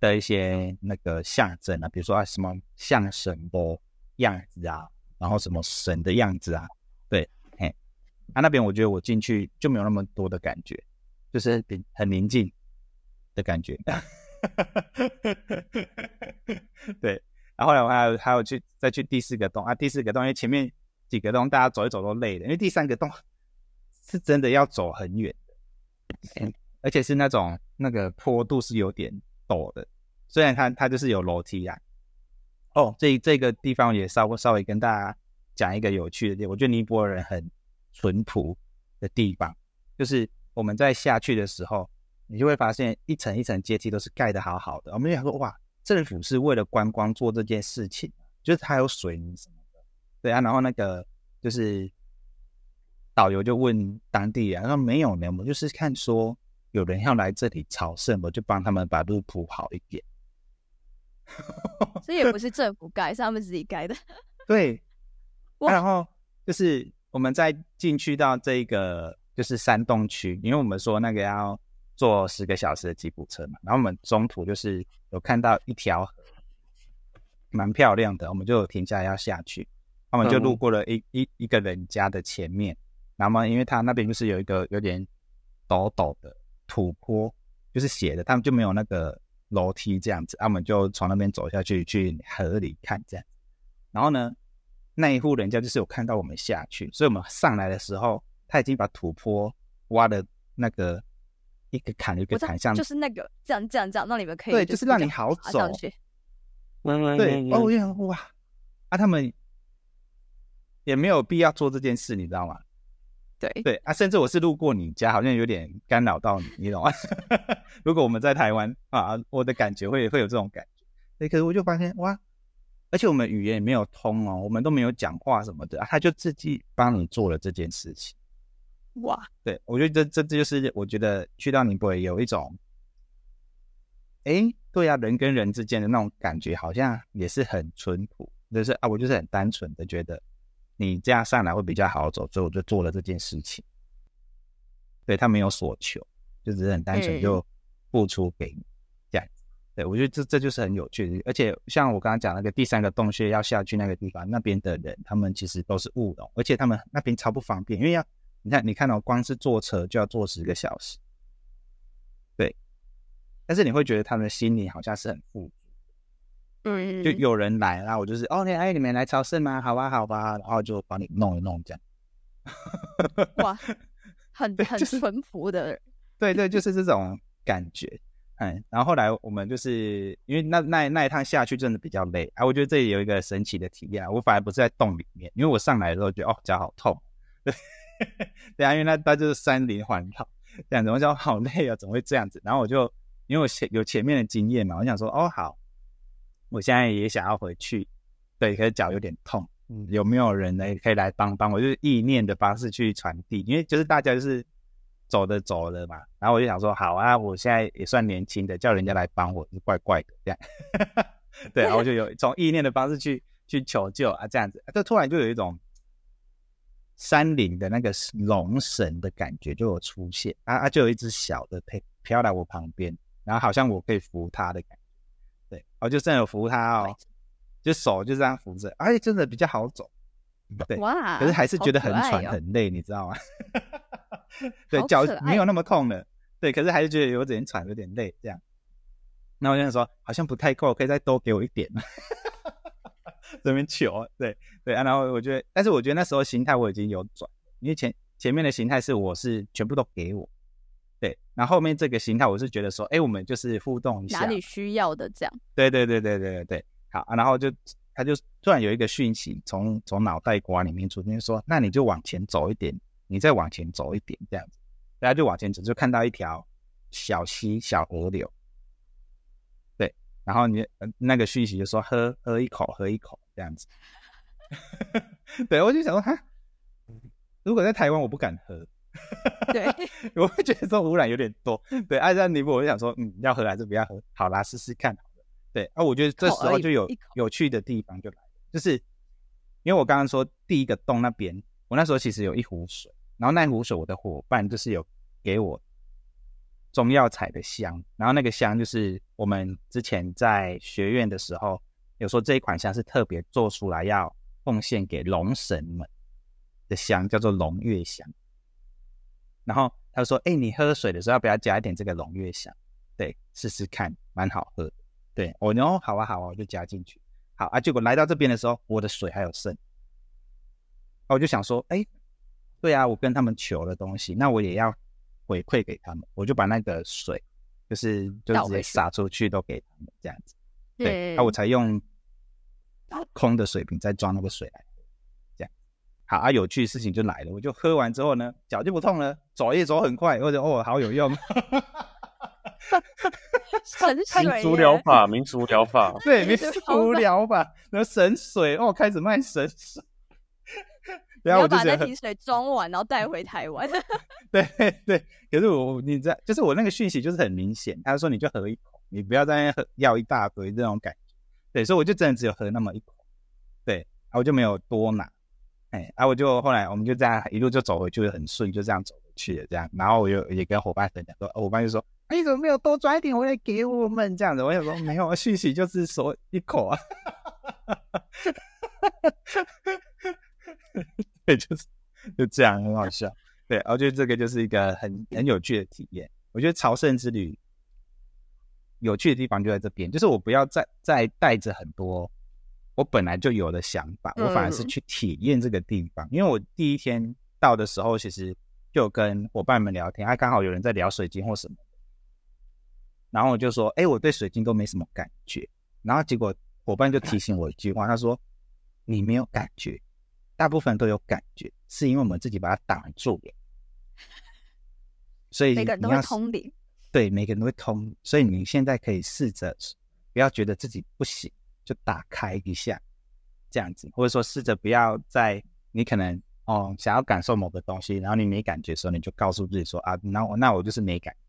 的一些那个象征啊，比如说啊什么像神的样子啊，然后什么神的样子啊，对，嘿，啊那边我觉得我进去就没有那么多的感觉，就是很很宁静的感觉，(laughs) 对，然后后来我还有还有去再去第四个洞啊，第四个洞因为前面几个洞大家走一走都累了，因为第三个洞是真的要走很远的，而且是那种那个坡度是有点陡的。虽然它它就是有楼梯啊，哦，这这个地方也稍微稍微跟大家讲一个有趣的地方，我觉得尼泊尔人很淳朴的地方，就是我们在下去的时候，你就会发现一层一层阶梯都是盖的好好的。我们就想说，哇，政府是为了观光做这件事情，就是它有水泥什么的，对啊。然后那个就是导游就问当地人，他说没有呢，我就是看说有人要来这里朝圣，我就帮他们把路铺好一点。(laughs) 这也不是政府盖，是他们自己盖的。(laughs) 对，然后就是我们再进去到这个就是山洞区，因为我们说那个要坐十个小时的吉普车嘛，然后我们中途就是有看到一条河，蛮漂亮的，我们就停下来要下去，我们就路过了一一一个人家的前面，然后因为他那边就是有一个有点陡陡的土坡，就是斜的，他们就没有那个。楼梯这样子，他们就从那边走下去，去河里看这样。然后呢，那一户人家就是有看到我们下去，所以我们上来的时候，他已经把土坡挖的那个一个坎一个坎，像就是那个这样这样这样，让你们可以对，就是让你好走。对，哦，我想哇，啊，他们也没有必要做这件事，你知道吗？对对啊，甚至我是路过你家，好像有点干扰到你，你懂吗？(laughs) 如果我们在台湾啊，我的感觉会会有这种感觉。对，可是我就发现哇，而且我们语言也没有通哦，我们都没有讲话什么的，他就自己帮你做了这件事情。哇，对我觉得这这这就是我觉得去到尼泊尔有一种，哎，对啊，人跟人之间的那种感觉好像也是很淳朴，就是啊，我就是很单纯的觉得。你这样上来会比较好走，所以我就做了这件事情。对他没有所求，就只是很单纯就付出给你这样子。对我觉得这这就是很有趣的，而且像我刚刚讲那个第三个洞穴要下去那个地方，那边的人他们其实都是务农，而且他们那边超不方便，因为要你看你看到光是坐车就要坐十个小时。对，但是你会觉得他们的心里好像是很富。嗯，就有人来，然后我就是哦，你哎，你们来超市吗？好吧，好吧，然后就帮你弄一弄这样。哇，(laughs) 很很淳朴的，对对，就是这种感觉。嗯，然后后来我们就是因为那那那一趟下去真的比较累啊，我觉得这里有一个神奇的体验，我反而不是在洞里面，因为我上来的时候觉得哦脚好痛，(laughs) 对 (laughs) 对啊，因为那那就是山林环绕这样子，我讲好累啊，怎么会这样子？然后我就因为我前有前面的经验嘛，我想说哦好。我现在也想要回去，对，可是脚有点痛，嗯，有没有人呢可以来帮帮我？就是意念的方式去传递，因为就是大家就是走的走了嘛，然后我就想说，好啊，我现在也算年轻的，叫人家来帮我是怪怪的这样，(laughs) 对，然后就有从意念的方式去去求救啊，这样子，就突然就有一种山林的那个龙神的感觉就有出现，啊啊，就有一只小的飘飘来我旁边，然后好像我可以扶它的感觉。对，我就真的扶他哦，就手就这样扶着，哎，真的比较好走。对，哇，可是还是觉得很喘很累，你知道吗？(laughs) 对，脚没有那么痛了，对，可是还是觉得有点喘，有点累这样。那我就想说，好像不太够，可以再多给我一点。(laughs) 这边求，对对啊，然后我觉得，但是我觉得那时候心态我已经有转，因为前前面的形态是我是全部都给我，对，然后后面这个形态我是觉得说，哎，我们就是互动一下，哪里需要的这样，对对对对对对对，好，然后就他就突然有一个讯息从从脑袋瓜里面出现，说，那你就往前走一点，你再往前走一点这样子，大家就往前走，就看到一条小溪小河流。对然后你那个讯息就说喝喝一口喝一口这样子，(laughs) 对我就想说哈，如果在台湾我不敢喝，(laughs) 对，(laughs) 我会觉得说污染有点多。对，按照尼泊我就想说嗯要喝还是不要喝？好啦，试试看。对，啊，我觉得这时候就有有趣的地方就来了，就是因为我刚刚说第一个洞那边，我那时候其实有一壶水，然后那壶水我的伙伴就是有给我。中药材的香，然后那个香就是我们之前在学院的时候有说这一款香是特别做出来要奉献给龙神们的香，叫做龙月香。然后他说：“哎，你喝水的时候要不要加一点这个龙月香？对，试试看，蛮好喝。对我哦，好啊，好啊，我就加进去。好啊，结果来到这边的时候，我的水还有剩。我就想说，哎，对啊，我跟他们求的东西，那我也要。”回馈给他们，我就把那个水，就是就直接洒出去，都给他们这样子。对，那我才用空的水瓶再装那个水来。好啊，有趣的事情就来了，我就喝完之后呢，脚就不痛了，走也走很快，或者哦，好有用。(laughs) 神水，民族疗法，民族疗法，(laughs) 对，民族疗法，然后神水哦，开始卖神水。然后我把那瓶水装完，然后带回台湾。(laughs) 对对，可是我你知道，就是我那个讯息就是很明显，他说你就喝一口，你不要在那喝要一大堆这种感觉。对，所以我就真的只有喝那么一口。对，然后我就没有多拿。哎，然后我就后来我们就这样一路就走回去，很顺，就这样走回去了。这样，然后我又也跟伙伴分享说，伙伴就说：“你怎么没有多抓一点回来给我们？”这样子，我想说没有，讯息就是说一口啊。对，就是就这样，很好笑。对，我觉得这个就是一个很很有趣的体验。我觉得朝圣之旅有趣的地方就在这边，就是我不要再再带着很多我本来就有的想法，我反而是去体验这个地方。因为我第一天到的时候，其实就跟伙伴们聊天，还刚好有人在聊水晶或什么，然后我就说：“哎，我对水晶都没什么感觉。”然后结果伙伴就提醒我一句话，他说：“你没有感觉。”大部分都有感觉，是因为我们自己把它挡住了，所以每个人都会通灵。对，每个人都会通，所以你现在可以试着不要觉得自己不行，就打开一下，这样子，或者说试着不要在你可能哦想要感受某个东西，然后你没感觉的时候，你就告诉自己说啊，那我那我就是没感觉。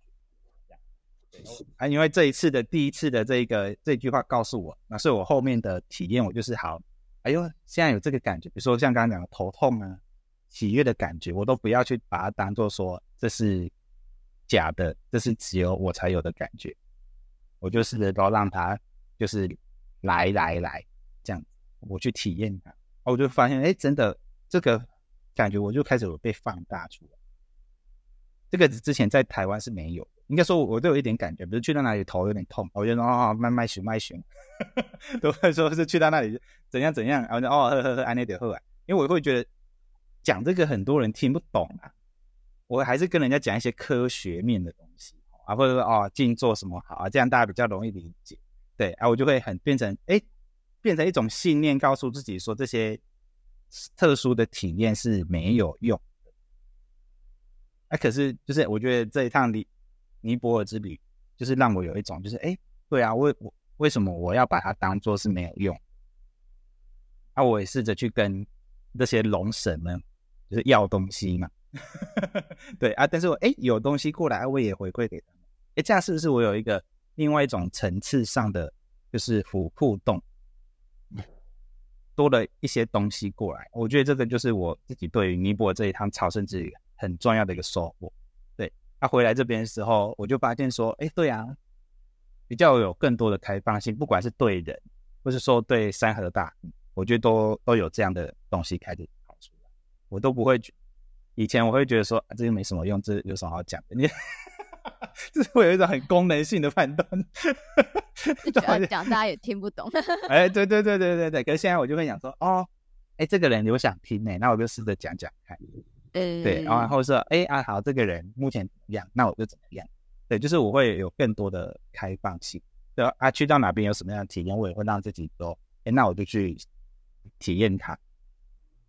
啊，因为这一次的第一次的这个这句话告诉我，那所以我后面的体验，我就是好。哎呦，现在有这个感觉，比如说像刚刚讲的头痛啊、喜悦的感觉，我都不要去把它当做说这是假的，这是只有我才有的感觉。我就试着都让它就是来来来这样，我去体验它，我就发现哎，真的这个感觉我就开始有被放大出来。这个之前在台湾是没有。应该说，我都有一点感觉，比如去到哪里头有点痛，我就说哦，慢慢熊，慢熊，(laughs) 都会说是去到那里怎样怎样，然后哦呵呵呵，安那点喝啊，因为我会觉得讲这个很多人听不懂啊，我还是跟人家讲一些科学面的东西啊，或者说哦静坐什么好啊，这样大家比较容易理解，对，啊，我就会很变成哎，变成一种信念，告诉自己说这些特殊的体验是没有用的，啊，可是就是我觉得这一趟尼。尼泊尔之旅就是让我有一种，就是哎，对啊，为我为什么我要把它当做是没有用？啊，我也试着去跟那些龙神们，就是要东西嘛。(laughs) 对啊，但是我哎有东西过来，我也回馈给他们。哎，这样是不是我有一个另外一种层次上的，就是互互动，多了一些东西过来？我觉得这个就是我自己对于尼泊尔这一趟朝圣之旅很重要的一个收获。对他回来这边的时候，我就发现说，哎，对啊，比较有更多的开放性，不管是对人，或是说对山河大，我觉得都都有这样的东西开始跑出来，我都不会，以前我会觉得说，这个没什么用，这有什么好讲的？你 (laughs) (laughs) 就是会有一种很功能性的判断。(laughs) (laughs) 讲大家也听不懂。哎，对对对对对对。可是现在我就会想说，哦，哎，这个人我想听呢，那我就试着讲讲看。嗯，对，然后说，哎啊，好，这个人目前怎么样？那我就怎么样？对，就是我会有更多的开放性。对啊，去到哪边有什么样的体验，我也会让自己说，哎，那我就去体验它。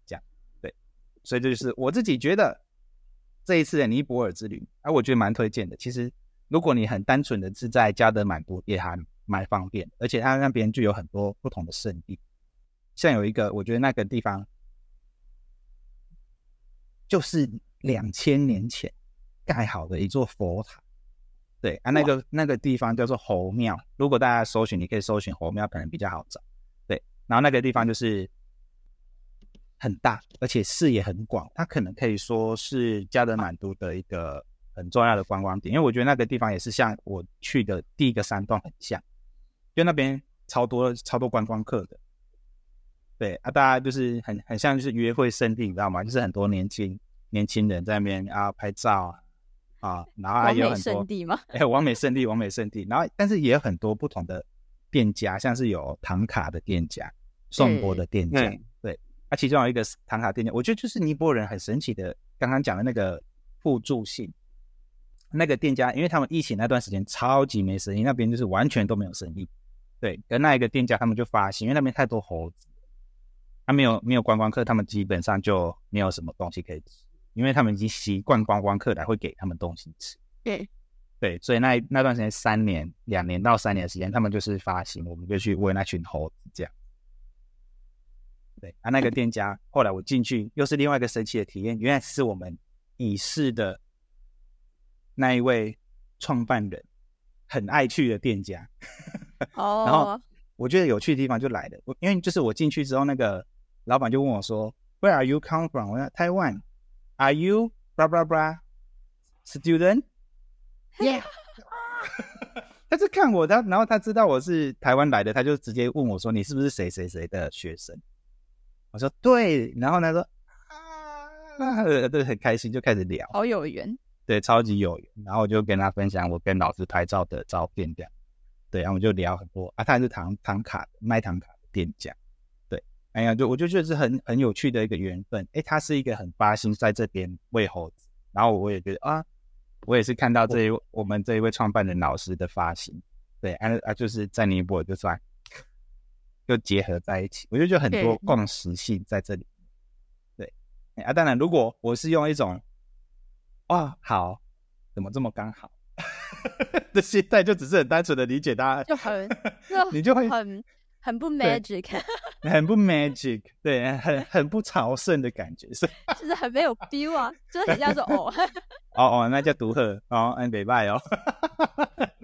这样，对，所以这就是我自己觉得这一次的尼泊尔之旅，啊，我觉得蛮推荐的。其实，如果你很单纯的是在加德满都，也还蛮方便，而且它那边就有很多不同的圣地，像有一个，我觉得那个地方。就是两千年前盖好的一座佛塔，对啊，那个那个地方叫做猴庙。如果大家搜寻，你可以搜寻猴庙，可能比较好找。对，然后那个地方就是很大，而且视野很广，它可能可以说是加德满都的一个很重要的观光点。因为我觉得那个地方也是像我去的第一个山洞很像，就那边超多超多观光客的。对啊，大家就是很很像就是约会圣地，你知道吗？就是很多年轻年轻人在那边啊拍照啊啊，然后还有很多圣地吗？哎，完美圣地，完美圣地。然后但是也有很多不同的店家，像是有唐卡的店家、颂钵的店家。其中有一个唐卡店家，我觉得就是尼泊尔人很神奇的，刚刚讲的那个互助性。那个店家，因为他们疫情那段时间超级没生意，那边就是完全都没有生意。对，跟那一个店家，他们就发现，因为那边太多猴子。他没有没有观光客，他们基本上就没有什么东西可以吃，因为他们已经习惯观光客来会给他们东西吃。对对，所以那那段时间三年两年到三年的时间，他们就是发行，我们就去喂那群猴子这样。对啊，那个店家后来我进去又是另外一个神奇的体验，原来是我们已逝的那一位创办人很爱去的店家。(laughs) 哦，然后我觉得有趣的地方就来了，我因为就是我进去之后那个。老板就问我说：“Where are you come from？” 我说：“Taiwan。”“Are you blah blah blah student？”“Yeah。(laughs) ”他就看我，他然后他知道我是台湾来的，他就直接问我说：“你是不是谁谁谁的学生？”我说：“对。”然后他说：“啊，对，很开心，就开始聊，好有缘，对，超级有缘。”然后我就跟他分享我跟老师拍照的照片，这样，对，然后我就聊很多啊，他是唐唐卡卖唐卡的店家。对哎呀，就我就觉得是很很有趣的一个缘分。哎，他是一个很发心在这边喂猴子，然后我也觉得啊，我也是看到这一我们这一位创办人老师的发心，对，啊啊，就是在尼泊尔就算就结合在一起，我就觉得很多共识性在这里。对，啊，当然如果我是用一种哇好，怎么这么刚好 (laughs) 的心态，就只是很单纯的理解他，就很 (laughs) 你就会很。很不 magic，很不 magic，对，很很不朝圣的感觉，是，(laughs) 就是很没有 feel 啊，就是很像说哦，哦哦，那叫独鹤哦，安北拜哦，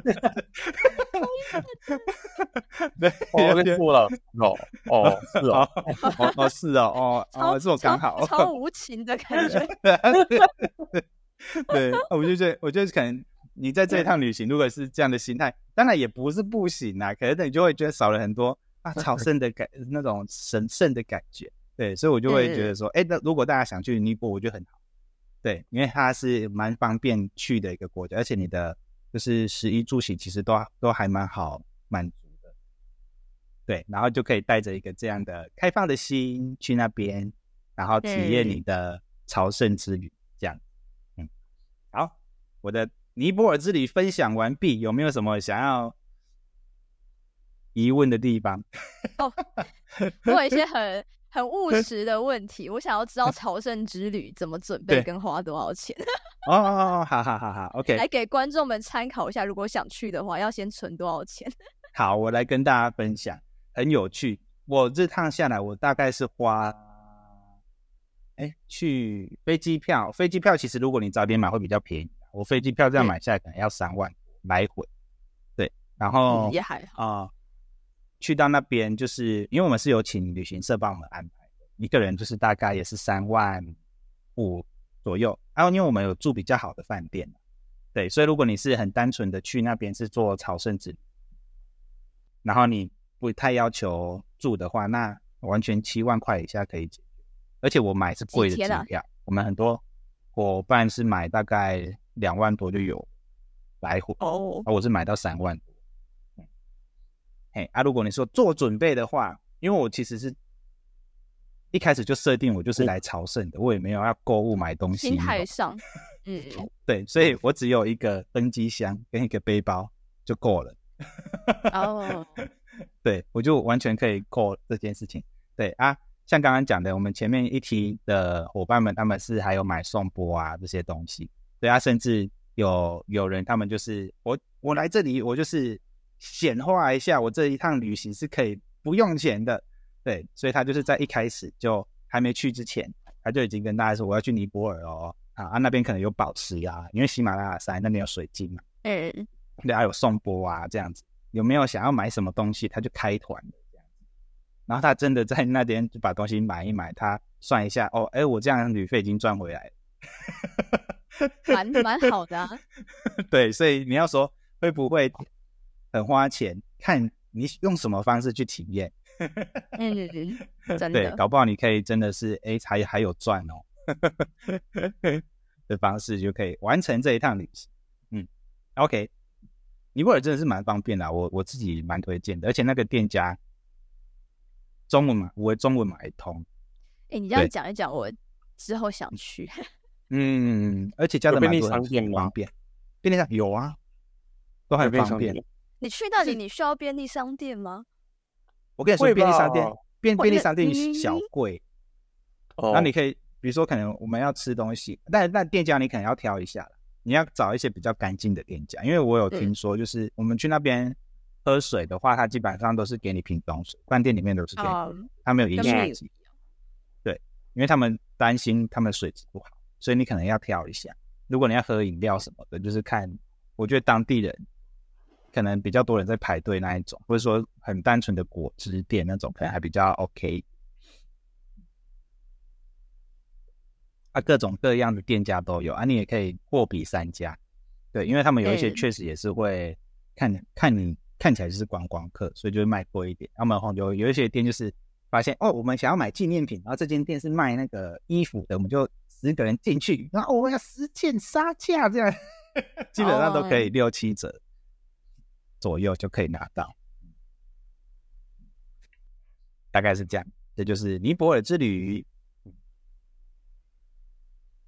(laughs) 对，我跟错了，哦哦是哦，哦哦是哦，哦 (laughs) 哦这种刚好，超无情的感觉，(laughs) 对，我就觉得，我觉得可能。你在这一趟旅行，如果是这样的心态，当然也不是不行啊。可是你就会觉得少了很多啊朝圣的感，那种神圣的感觉。对，所以我就会觉得说，哎，那如果大家想去尼泊，我觉得很好。对，因为它是蛮方便去的一个国家，而且你的就是食衣住行其实都都还蛮好满足的。对，然后就可以带着一个这样的开放的心去那边，然后体验你的朝圣之旅。这样，嗯，好，我的。尼泊尔之旅分享完毕，有没有什么想要疑问的地方？(laughs) 哦，我有一些很很务实的问题，我想要知道朝圣之旅怎么准备，跟花多少钱？哦哦哦，好好好好，OK，来给观众们参考一下，如果想去的话，要先存多少钱？(laughs) 好，我来跟大家分享，很有趣。我这趟下来，我大概是花，哎，去飞机票，飞机票其实如果你早点买会比较便宜。我飞机票这样买下来可能要三万来回，对，然后也还好啊。去到那边就是因为我们是有请旅行社帮我们安排的，一个人就是大概也是三万五左右。然后因为我们有住比较好的饭店，对，所以如果你是很单纯的去那边是做朝圣之旅，然后你不太要求住的话，那完全七万块以下可以解决。而且我买是贵的机票，我们很多伙伴是买大概。两万多就有，来回哦，啊，我是买到三万多。嘿啊，如果你说做准备的话，因为我其实是一开始就设定我就是来朝圣的，我也没有要购物买东西。心态上，嗯，(laughs) 对，所以我只有一个登机箱跟一个背包就够了。哦，(laughs) 对，我就完全可以过这件事情。对啊，像刚刚讲的，我们前面一提的伙伴们，他们是还有买送波啊这些东西。对啊，甚至有有人他们就是我我来这里，我就是显化一下，我这一趟旅行是可以不用钱的。对，所以他就是在一开始就还没去之前，他就已经跟大家说我要去尼泊尔哦，啊啊那边可能有宝石啊，因为喜马拉雅山那边有水晶嘛。嗯。对，啊有颂钵啊，这样子有没有想要买什么东西，他就开团的这样子。然后他真的在那边就把东西买一买，他算一下，哦，哎，我这样旅费已经赚回来了，蛮蛮好的。(laughs) 对，所以你要说会不会很花钱，看你用什么方式去体验。(laughs) 嗯，真的。对，搞不好你可以真的是，哎，还还有赚哦的方式就可以完成这一趟旅行。嗯，OK。尼泊尔真的是蛮方便的，我我自己蛮推荐的，而且那个店家中文嘛，我中文买通。哎，你这样讲一讲，我之后想去。嗯，而且加的蛮多，方便。便利商有啊，都很方便。你去那里，你需要便利商店吗？我跟你说，便利商店便便利商店小贵。哦。那你可以，比如说，可能我们要吃东西，但但店家你可能要挑一下了。你要找一些比较干净的店家，因为我有听说，就是我们去那边喝水的话，他基本上都是给你瓶装水，饭店里面都是给你，他没有饮水机。对，因为他们担心他们水质不好，所以你可能要挑一下。如果你要喝饮料什么的，就是看，我觉得当地人可能比较多人在排队那一种，或者说很单纯的果汁店那种，可能还比较 OK。啊，各种各样的店家都有啊，你也可以货比三家，对，因为他们有一些确实也是会看看你看起来就是观光客，所以就会卖贵一点。他们有有一些店就是发现哦，我们想要买纪念品，然后这间店是卖那个衣服的，我们就十个人进去，然后我们要十件杀价，这样。(laughs) 基本上都可以六七折左右就可以拿到，大概是这样。这就是尼泊尔之旅。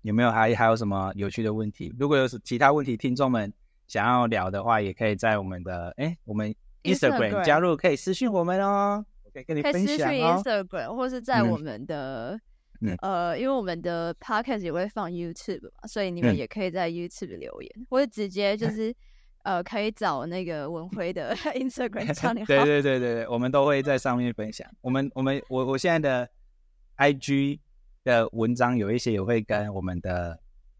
有没有还还有什么有趣的问题？如果有其他问题，听众们想要聊的话，也可以在我们的哎，我们 Instagram 加入，可以私信我们哦，可以跟你分享哦。Instagram 或是在我们的呃，因为我们的 Podcast 也会放 YouTube 嘛，所以你们也可以在 YouTube 留言，或者直接就是呃，可以找那个文辉的 (laughs) Instagram 账号。(laughs) 对对对对对，我们都会在上面分享。我们我们我我现在的 IG。的文章有一些也会跟我们的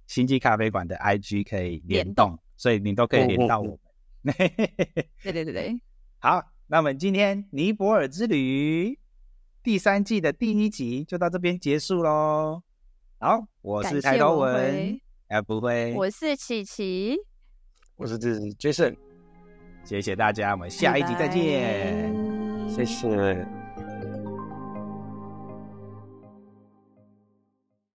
星际咖啡馆的 IG 可以联动，所以你都可以连到我们。(laughs) 对对对对，好，那我们今天尼泊尔之旅第三季的第一集就到这边结束喽。好，我是抬头文，哎不会，我是琪琪，我是这 Jason，谢谢大家，我们下一集再见，谢谢。